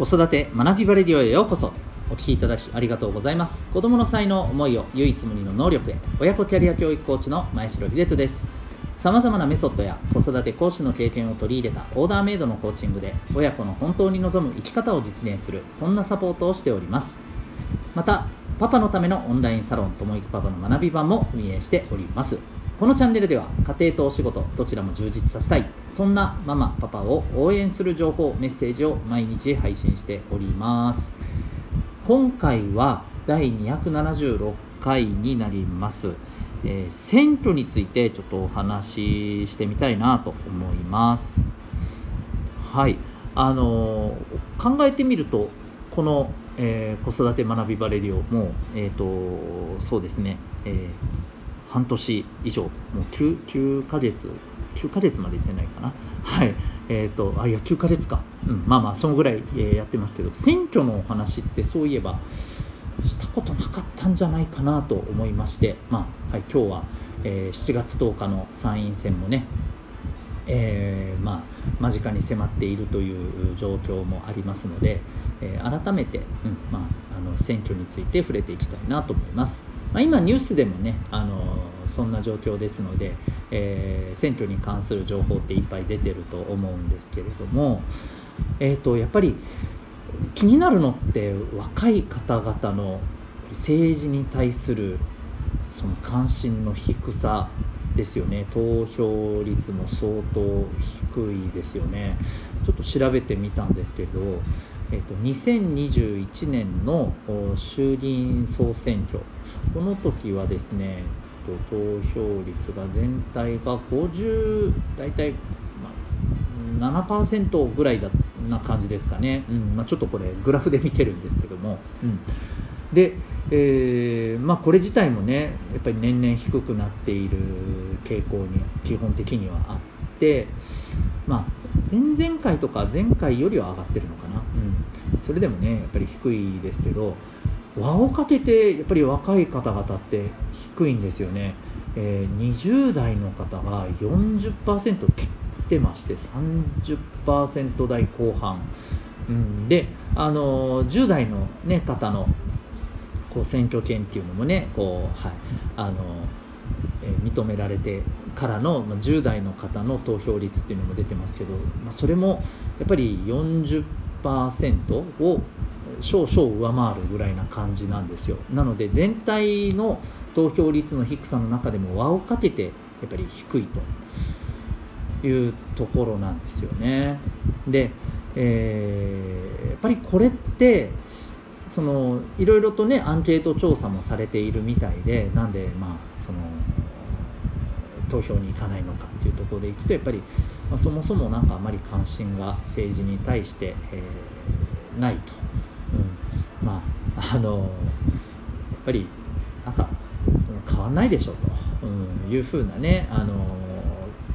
子育て学びバレディオへようこそ。お聞きいただきありがとうございます。子供の才能思いを唯一無二の能力へ。親子キャリア教育コーチの前城秀人です。さまざまなメソッドや子育て講師の経験を取り入れたオーダーメイドのコーチングで親子の本当に望む生き方を実現するそんなサポートをしております。またパパのためのオンラインサロンともいくパパの学び場も運営しております。このチャンネルでは家庭とお仕事どちらも充実させたいそんなママパパを応援する情報メッセージを毎日配信しております。今回は第276回になります、えー、選挙についてちょっとお話ししてみたいなと思います。はい。あのー、考えてみるとこの、えー、子育て学びバレリオもえっ、とそうですね、えー半年以上もう 9, 9ヶ月9ヶ月までいってないかな。はい。えっ、ー、とあいや9ヶ月か、うん、まあまあそのぐらい、えー、やってますけど選挙のお話ってそういえばしたことなかったんじゃないかなと思いましてまあ、はい、今日は、えー、7月10日の参院選もねえー、まあ、間近に迫っているという状況もありますので、えー、改めて、うんまあ、あの選挙について触れていきたいなと思います。まあ、今ニュースでもねあのそんな状況ですので、えー、選挙に関する情報っていっぱい出てると思うんですけれども、えーと、やっぱり気になるのって若い方々の政治に対するその関心の低さですよね。投票率も相当低いですよね。ちょっと調べてみたんですけどえっと、2021年の衆議院総選挙。この時はですねと投票率が全体が50大体、まあ、7%ぐらいだな感じですかね、うんまあ、ちょっとこれグラフで見てるんですけども、うん、で、えーまあ、これ自体もねやっぱり年々低くなっている傾向に基本的にはあってまあ前々回とか前回よりは上がってるのかな、それでもねやっぱり低いですけど輪をかけてやっぱり若い方々って低いんですよね、えー、20代の方が40%切ってまして30%台後半、うん、で、あのー、10代の、ね、方のこう選挙権っていうのもねこう、はいあのーえ認められてからの、ま10代の方の投票率っていうのも出てますけど、まあ、それもやっぱり40% 10%を少々上回るぐらいな感じなんですよ。なので全体の投票率の低さの中でも輪をかけてやっぱり低いと。いうところなんですよね。で、えー、やっぱりこれってそのいろいろとねアンケート調査もされているみたいでなんでまあその投票に行かないのかっていうところでいくとやっぱり、まあ、そもそも何かあまり関心が政治に対して、えー、ないと、うん、まああのやっぱりなんかその変わんないでしょうと、うん、いうふうなねあの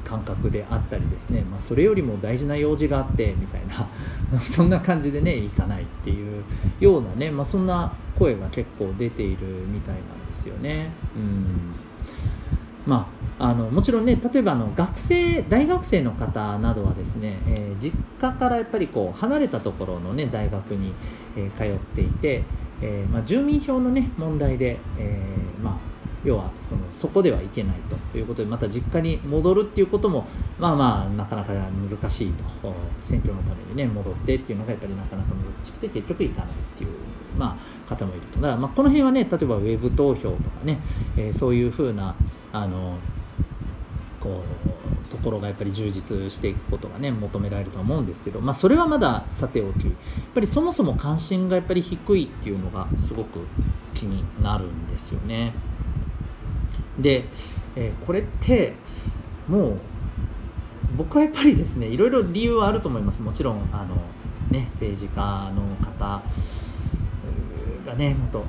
感覚であったりですね、まあ、それよりも大事な用事があってみたいな。そんな感じでね行かないっていうようなね、まあ、そんな声が結構出ているみたいなんですよね。うん。まあ、あのもちろんね例えばあの学生大学生の方などはですね、えー、実家からやっぱりこう離れたところの、ね、大学に、えー、通っていて、えーまあ、住民票の、ね、問題で、えーまあ要はそのそこではいけないということでまた実家に戻るっていうこともまあまあなかなか難しいと。選挙のためにね戻ってっていうのがやっぱりなかなか難しくて結局行かないっていう、まあ、方もいると。だから、まあ、この辺はね例えばウェブ投票とかね、えー、そういうふうなあのこうところがやっぱり充実していくことがね求められると思うんですけど、まあ、それはまださておきやっぱりそもそも関心がやっぱり低いっていうのがすごく気になるんですよね。で、えー、これってもう僕はやっぱりですねいろいろ理由はあると思いますもちろんあの、ね、政治家の方がねもっと、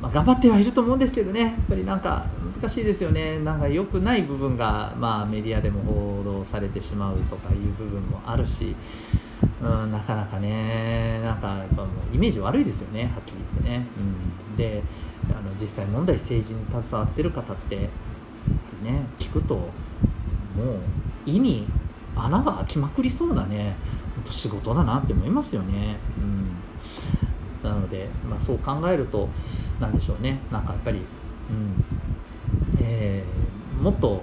まあ、頑張ってはいると思うんですけどね。やっぱりなんか難しいですよね。なんか良くない部分が、まあ、メディアでも報道されてしまうとかいう部分もあるし、うん、なかなかね。なんかやっぱもうイメージ悪いですよね。はっきり言ってね、うん、であの実際問題政治に携わってる方ってね聞くともう意味穴が開きまくりそうなね当仕事だなって思いますよね。うん、なので、まあ、そう考えると何でしょうね。なんかやっぱり、うん。えー、もっと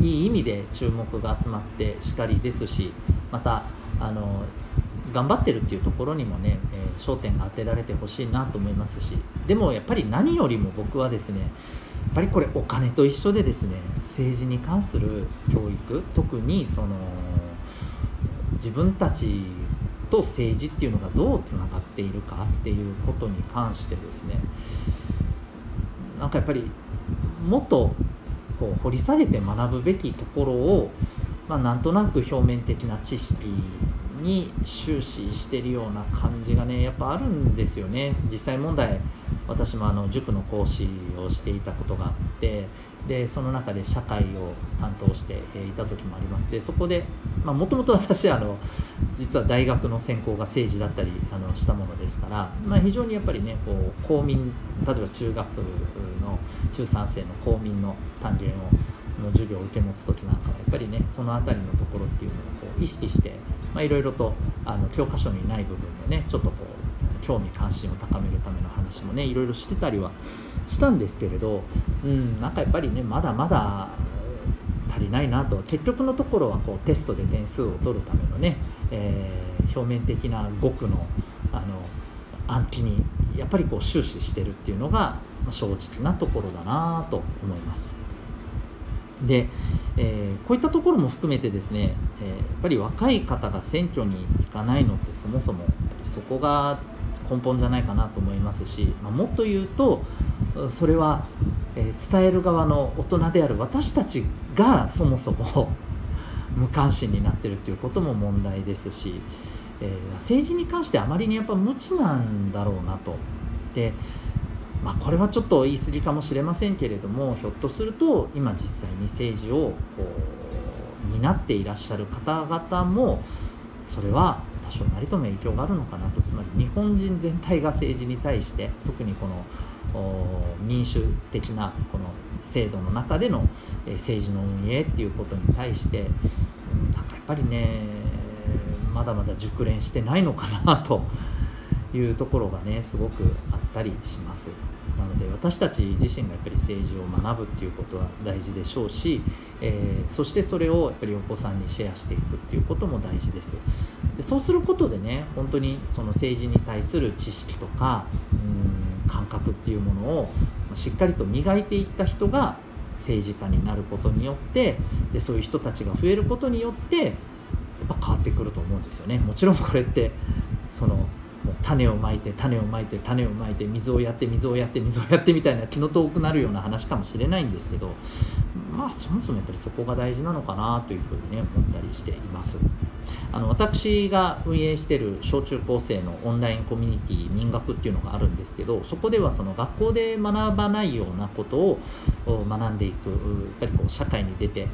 いい意味で注目が集まってしかりですしまたあの頑張ってるっていうところにもね、えー、焦点が当てられてほしいなと思いますしでもやっぱり何よりも僕はですねやっぱりこれお金と一緒でですね政治に関する教育特にその自分たちと政治っていうのがどうつながっているかっていうことに関してですねなんかやっぱりもっとこう掘り下げて学ぶべきところを、まあ、なんとなく表面的な知識に終始してるような感じがねやっぱあるんですよね。実際問題私もあの塾の講師をしていたことがあってでその中で社会を担当していた時もあります。でそこでもともと私あの実は大学の専攻が政治だったりあのしたものですから、まあ、非常にやっぱりねこう公民例えば中学生の中3生の公民の単元をの授業を受け持つ時なんかはやっぱりねその辺りのところっていうのをこう意識してまあいろいろとあの教科書にない部分をねちょっとこう興味関心を高めるための話もねいろいろしてたりはしたんですけれど、うん、なんかやっぱりねまだまだ足りないなと結局のところはこうテストで点数を取るためのね、えー、表面的な語句のあの暗記にやっぱりこう終始してるっていうのが正直なところだなと思います。で、えー、こういったところも含めてですね、えー、やっぱり若い方が選挙に行かないのってそもそもそこが根本じゃないかなと思いますし、まあ、もっと言うとそれは、え、伝える側の大人である私たちがそもそも 無関心になってるっていうことも問題ですし、えー、政治に関してあまりにやっぱ無知なんだろうなと。でまあ、これはちょっと言い過ぎかもしれませんけれどもひょっとすると今実際に政治をこう担っていらっしゃる方々もそれは多少なりとも影響があるのかなと。つまり日本人全体が政治に対して特にこの民主的なこの制度の中での政治の運営っていうことに対してなんかやっぱりねまだまだ熟練してないのかなというところがねすごくあったりします。なので私たち自身がやっぱり政治を学ぶっていうことは大事でしょうし、えー、そしてそれをやっぱりお子さんにシェアしていくっていうことも大事です。でそうすることでね本当にその政治に対する知識とかうん感覚っていうものをしっかりと磨いていった人が政治家になることによってでそういう人たちが増えることによってやっぱ変わってくると思うんですよね。もちろんこれってその種をまいて種をまいて種をまいて水をやって水をやって水をやってみたいな気の遠くなるような話かもしれないんですけどまあそもそもやっぱりそこが大事なのかなというふうにね思ったりしています。あの私が運営してる小中高生のオンラインコミュニティ民学っていうのがあるんですけどそこではその学校で学ばないようなことを学んでいくやっぱりこう社会に出て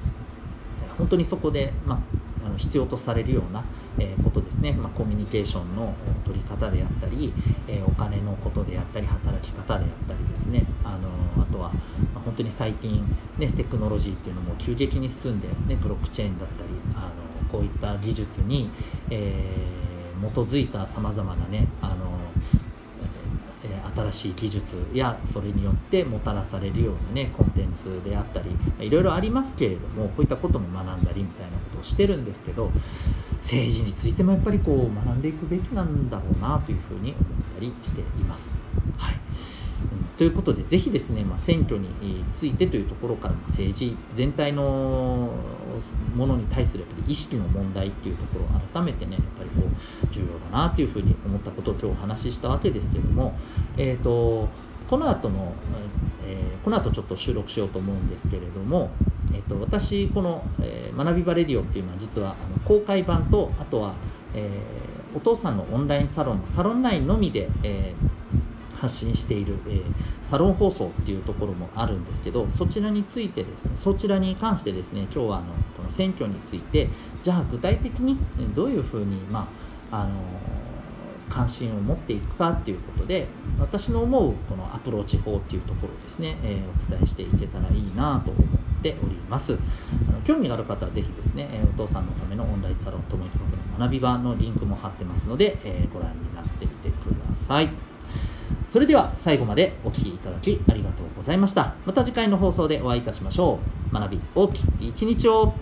本当にそこで、まあ、あの必要とされるような、えことですね、まあ、コミュニケーションの取り方であったり、えお金のことであったり働き方であったりですね。あのあとは、ま本当に最近、ね、テクノロジーっていうのも急激に進んで、ね、ブロックチェーンだったりあのこういった技術に、えー、基づいたさまざまなね新しい技術やそれによってもたらされるようなねコンテンツであったりいろいろありますけれどもこういったことも学んだりみたいなことをしてるんですけど政治についてもやっぱりこう学んでいくべきなんだろうなというふうに思ったりしています。はいということで、ぜひですね、まあ、選挙についてというところから、政治全体のものに対するやっぱり意識の問題っていうところを改めてね、やっぱりこう重要だなというふうに思ったことを今日お話ししたわけですけども、えーと、この後の、えー、この後ちょっと収録しようと思うんですけれども、えーと、私、この、えー、学びバレディオっていうのは実はあの公開版と、あとは、えー、お父さんのオンラインサロンのサロン内のみで、えー発信している、えー、サロン放送っていうところもあるんですけどそちらについてですねそちらに関してですね今日はあのこの選挙についてじゃあ具体的にどういうふうに、まああの関心を持っていくかっていうことで私の思うこのアプローチ法っていうところをですね、えー、お伝えしていけたらいいなと思っております。あの興味がある方はぜひですね、えお父さんのためのオンラインサロンともいくことの学び場のリンクも貼ってますので、えーご覧になってみてください。それでは最後までお聴きいただきありがとうございました。また次回の放送でお会いいたしましょう。学び大きい一日を。